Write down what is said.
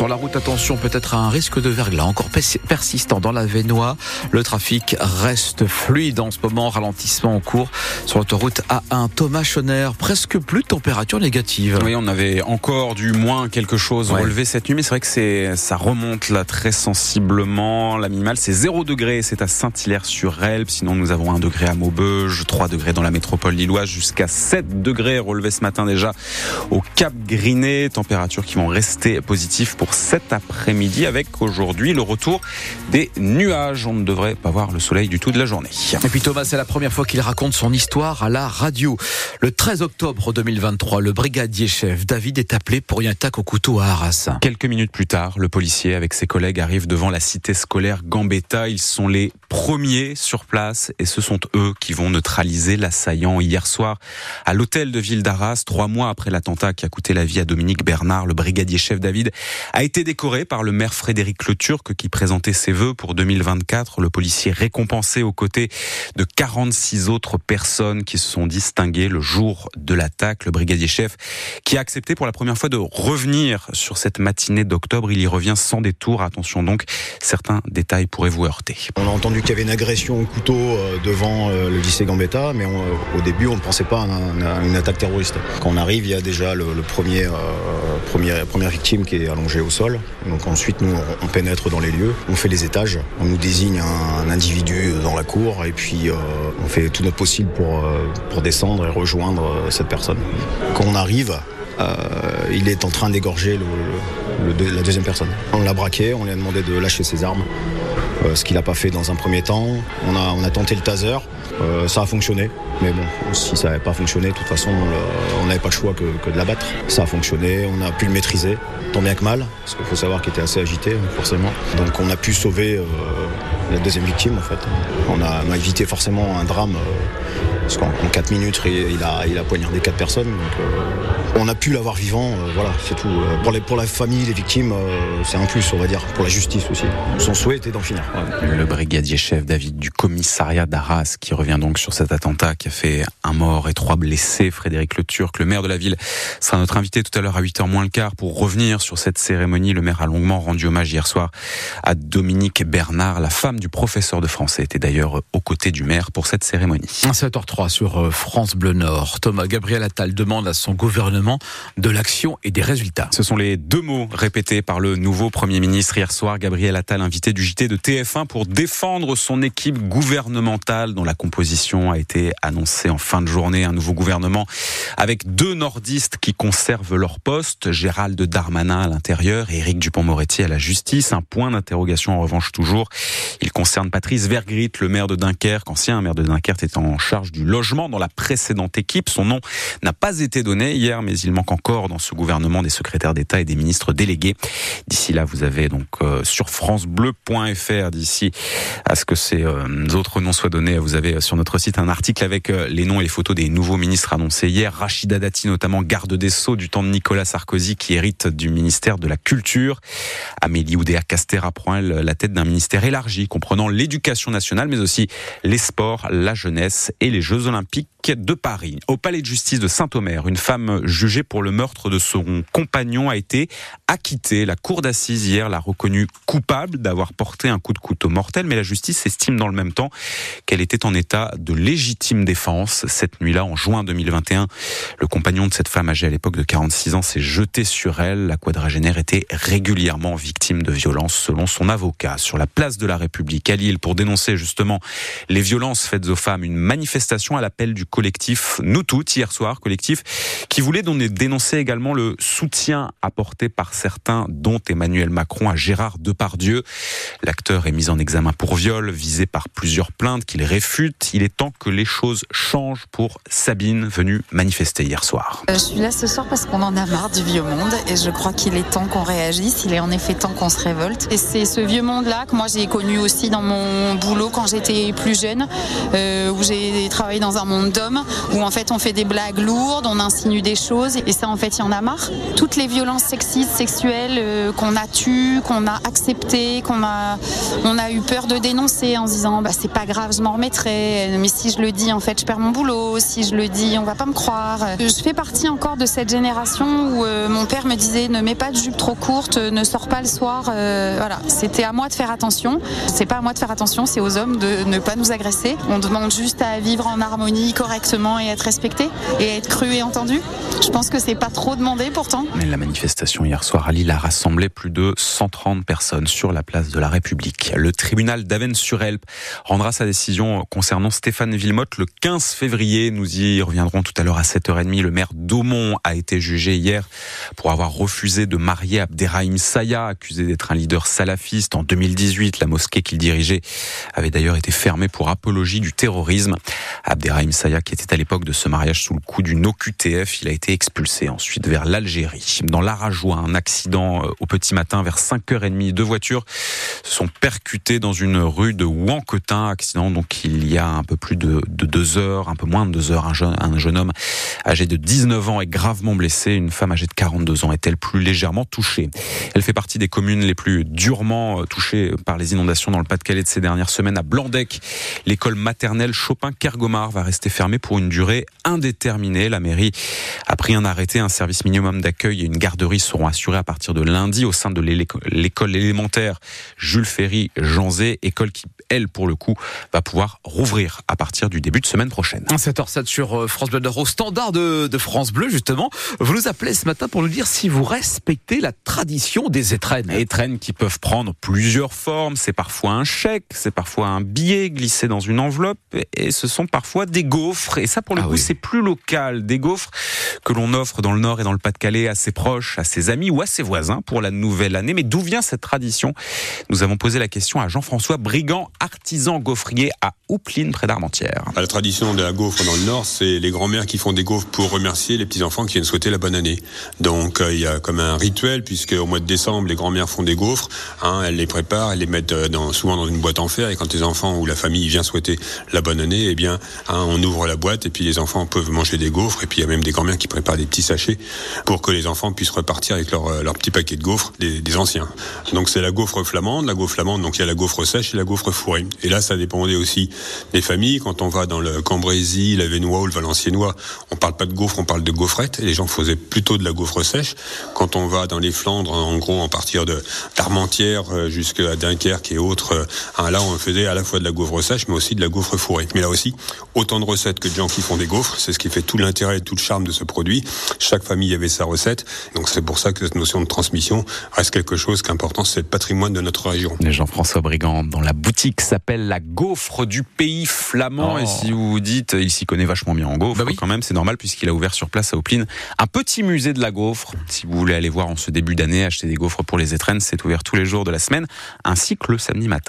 Sur la route, attention, peut-être un risque de verglas encore persistant dans la Vénois. Le trafic reste fluide en ce moment, ralentissement en cours sur l'autoroute A1. Thomas Schoner, presque plus de température négative. Oui, on avait encore du moins quelque chose relevé cette nuit, mais c'est vrai que c'est, ça remonte là très sensiblement. La minimale, c'est 0 degré, c'est à Saint-Hilaire-sur-Elbe. Sinon, nous avons 1 degré à Maubeuge, 3 degrés dans la métropole lilloise, jusqu'à 7 degrés relevés ce matin déjà au Cap Griné. Températures qui vont rester positives pour cet après-midi avec aujourd'hui le retour des nuages. On ne devrait pas voir le soleil du tout de la journée. Et puis Thomas, c'est la première fois qu'il raconte son histoire à la radio. Le 13 octobre 2023, le brigadier chef David est appelé pour une attaque au couteau à Arras. Quelques minutes plus tard, le policier avec ses collègues arrive devant la cité scolaire Gambetta. Ils sont les premiers sur place et ce sont eux qui vont neutraliser l'assaillant hier soir à l'hôtel de ville d'Arras, trois mois après l'attentat qui a coûté la vie à Dominique Bernard. Le brigadier chef David a été décoré par le maire Frédéric Le Turc qui présentait ses vœux pour 2024. Le policier récompensé aux côtés de 46 autres personnes qui se sont distinguées le jour de l'attaque. Le brigadier chef qui a accepté pour la première fois de revenir sur cette matinée d'octobre. Il y revient sans détour. Attention donc, certains détails pourraient vous heurter. On a entendu qu'il y avait une agression au couteau euh, devant euh, le lycée Gambetta, mais au début on ne pensait pas à, une attaque terroriste. Quand on arrive, il y a déjà le, premier, euh, premier, première victime qui est allongée au sol. Donc ensuite nous on pénètre dans les lieux, on fait les étages, on nous désigne un, individu dans la cour et puis on fait tout notre possible pour, pour descendre et rejoindre cette personne. Quand on arrive, il est en train d'égorger la deuxième personne. On l'a braqué, on lui a demandé de lâcher ses armes. Euh, ce qu'il n'a pas fait dans un premier temps. On a, on a tenté le taser, euh, ça a fonctionné, mais bon, si ça n'avait pas fonctionné, de toute façon, on n'avait pas le choix que, de l'abattre. Ça a fonctionné, on a pu le maîtriser, tant bien que mal, parce qu'il faut savoir qu'il était assez agité, forcément. Donc on a pu sauver euh, la deuxième victime, en fait. On a, évité forcément un drame, parce qu'en 4 minutes, il a, il a poignardé 4 personnes. on a pu l'avoir vivant, voilà, c'est tout. Pour, les, pour la famille, les victimes, c'est un plus, on va dire, pour la justice aussi. Son souhait était d'en finir. Le brigadier chef David du commissariat d'Arras qui revient donc sur cet attentat qui a fait un mort et trois blessés. Frédéric Le Turc, le maire de la ville, sera notre invité tout à l'heure à 8h moins le quart pour revenir sur cette cérémonie. Le maire a longuement rendu hommage hier soir à Dominique Bernard. La femme du professeur de français était d'ailleurs aux côtés du maire pour cette cérémonie. 7h03 sur euh, France Bleu Nord. Thomas Gabriel Attal demande à son gouvernement de l'action et des résultats. Ce sont les deux mots répétés par le nouveau Premier ministre hier soir. Gabriel Attal, invité du JT de TF1 pour défendre son équipe gouvernementale dont la composition a été annoncée en fin de journée. Un nouveau gouvernement avec deux nordistes qui conservent leur poste. Gérald Darmanin à l'intérieur Éric Dupont-Moretti à la justice. Un point d'interrogation en revanche toujours. Il concerne Patrice Vergrit, le maire de Dunkerque, ancien maire de Dunkerque, étant en charge du logement dans la précédente équipe. Son nom n'a pas été donné hier, mais il manque encore dans ce gouvernement des secrétaires d'État et des ministres délégués. D'ici là, vous avez donc euh, sur francebleu.fr d'ici à ce que ces euh, autres noms soient donnés. Vous avez euh, sur notre site un article avec les noms et les photos des nouveaux ministres annoncés hier. Rachida Dati, notamment garde des Sceaux du temps de Nicolas Sarkozy, qui hérite du ministère de la Culture. Amélie Oudéa Castera prend la tête d'un ministère élargi comprenant l'éducation nationale, mais aussi les sports, la jeunesse et les Jeux olympiques de Paris. Au palais de justice de Saint-Omer, une femme jugée pour le meurtre de son compagnon a été acquittée. La cour d'assises hier l'a reconnue coupable d'avoir porté un coup de couteau mortel, mais la justice estime dans le même temps qu'elle était en état de légitime défense. Cette nuit-là, en juin 2021, le compagnon de cette femme âgée à l'époque de 46 ans s'est jeté sur elle. La quadragénaire était régulièrement victime de violences selon son avocat. Sur la place de la République à Lille pour dénoncer justement les violences faites aux femmes, une manifestation à l'appel du collectif Nous Toutes hier soir, collectif qui voulait dénoncer également le soutien apporté par certains, dont Emmanuel Macron à Gérard Depardieu. L'acteur est mis en examen pour viol, visé par plusieurs plaintes qu'il réfute. Il est temps que les choses changent pour Sabine, venue manifester hier soir. Euh, je suis là ce soir parce qu'on en a marre du vieux monde et je crois qu'il est temps qu'on réagisse. Il est en effet temps qu'on se révolte. Et c'est ce vieux monde-là que moi j'ai connu aussi dans mon boulot quand j'étais plus jeune, euh, où j'ai travaillé dans un monde où en fait on fait des blagues lourdes, on insinue des choses et ça en fait il y en a marre. Toutes les violences sexistes, sexuelles euh, qu'on a tues, qu'on a acceptées, qu'on a, on a eu peur de dénoncer en se disant bah c'est pas grave, je m'en remettrai. Mais si je le dis en fait je perds mon boulot. Si je le dis on va pas me croire. Je fais partie encore de cette génération où euh, mon père me disait ne mets pas de jupe trop courte, ne sors pas le soir. voilà, c'était à moi de faire attention. C'est pas à moi de faire attention, c'est aux hommes de ne pas nous agresser. On demande juste à vivre en harmonie correctement et être respecté et être cru et entendu. Je pense que c'est pas trop demandé pourtant. Mais la manifestation hier soir à Lille a rassemblé plus de 130 personnes sur la place de la République. Le tribunal d'Aven-sur-Elbe rendra sa décision concernant Stéphane Villemotte le 15 février. Nous y reviendrons tout à l'heure à 7h30. Le maire d'Aumont a été jugé hier pour avoir refusé de marier Abderrahim Saya, accusé d'être un leader salafiste. En 2018, la mosquée qu'il dirigeait avait d'ailleurs été fermée pour apologie du terrorisme. Abderrahim Saya, qui était à l'époque de ce mariage sous le coup d'une OQTF, il a été expulsé ensuite vers l'Algérie. Dans l'Arajois, un accident euh, au petit matin vers 5h30. Deux voitures se sont percutées dans une rue de Ouanquetin. Accident donc il y a un peu plus de, deux heures, un peu moins de deux heures. Un jeune, un jeune homme âgé de 19 ans est gravement blessé. Une femme âgée de 42 ans est-elle plus légèrement touchée? Elle fait partie des communes les plus durement euh, touchées par les inondations dans le Pas-de-Calais de ces dernières semaines. À Blandec, l'école maternelle Chopin-Kergomar va rester fermée pour une durée indéterminée. La mairie a pris un arrêté. Un service minimum d'accueil et une garderie seront assurés à partir de lundi au sein de l'école élémentaire Jules Ferry Janzé, école qui, elle, pour le coup, va pouvoir rouvrir à partir du début de semaine prochaine. 7h07 sur euh, France Bleu au standard de, de, France Bleu, justement. Vous nous appelez ce matin pour nous dire si vous respectez la tradition des étrennes. Étrennes qui peuvent prendre plusieurs formes. C'est parfois un chèque, c'est parfois un billet glissé dans une enveloppe et ce sont parfois des gaufres. Et ça, pour le ah coup, c'est plus local. Des gaufres que l'on offre dans le Nord et dans le Pas-de-Calais à ses proches, à ses amis ou à ses voisins pour la nouvelle année. Mais d'où vient cette tradition? Nous avons posé la question à Jean-François Brigand, artisan gaufrier à Houpline, près d'Armentières. La tradition de la gaufre dans le Nord, c'est les grands-mères qui font des gaufres pour remercier les petits-enfants qui viennent souhaiter la bonne année. Donc euh, il y a comme un rituel, puisque au mois de décembre, les grands-mères font des gaufres, hein, elles les préparent, elles les mettent euh, dans, souvent dans une boîte en fer, et quand les enfants ou la famille vient souhaiter la bonne année, eh bien, hein, on ouvre la boîte, et puis les enfants peuvent manger des gaufres, et puis il y a même des grands-mères qui préparent des petits sachets pour que les enfants puissent repartir avec leur, euh, leur petit paquet de gaufres des, anciens. Donc c'est la gaufre flamande, la gaufre flamande, donc il y a la gaufre sèche et la gaufre fourrée. Et là, ça dépendait aussi des familles. Quand on va dans le Cambrésis, la Vénois ou le Valenciennois, on parle pas de gaufre, on parle de gaufrette. Et les gens faisaient plutôt de la gaufre sèche. Quand on va dans les Flandres, en gros, en partir de d'Armentières euh, jusqu'à Dunkerque et autres, euh, hein, là, on faisait à la fois de la gaufre sèche, mais aussi de la gaufre fourrée. Mais là aussi, autant de recettes que de gens qui font des gaufres. C'est ce qui fait tout l'intérêt et tout le charme de ce produit. Chaque famille avait sa recette. Donc c'est pour ça que cette notion de transmission reste quelque chose qu'important, c'est le patrimoine de notre région. Jean-François Brigand, dans la boutique s'appelle la gaufre du pays flamand. Et oh. si vous vous dites, il s'y connaît vachement bien en gaufre, bah quand même, c'est normal puisqu'il a ouvert sur place à Opline un petit musée de la gaufre. Si vous voulez aller voir en ce début d'année, acheter des gaufres pour les étrennes, c'est ouvert tous les jours de la semaine, ainsi que le samedi matin.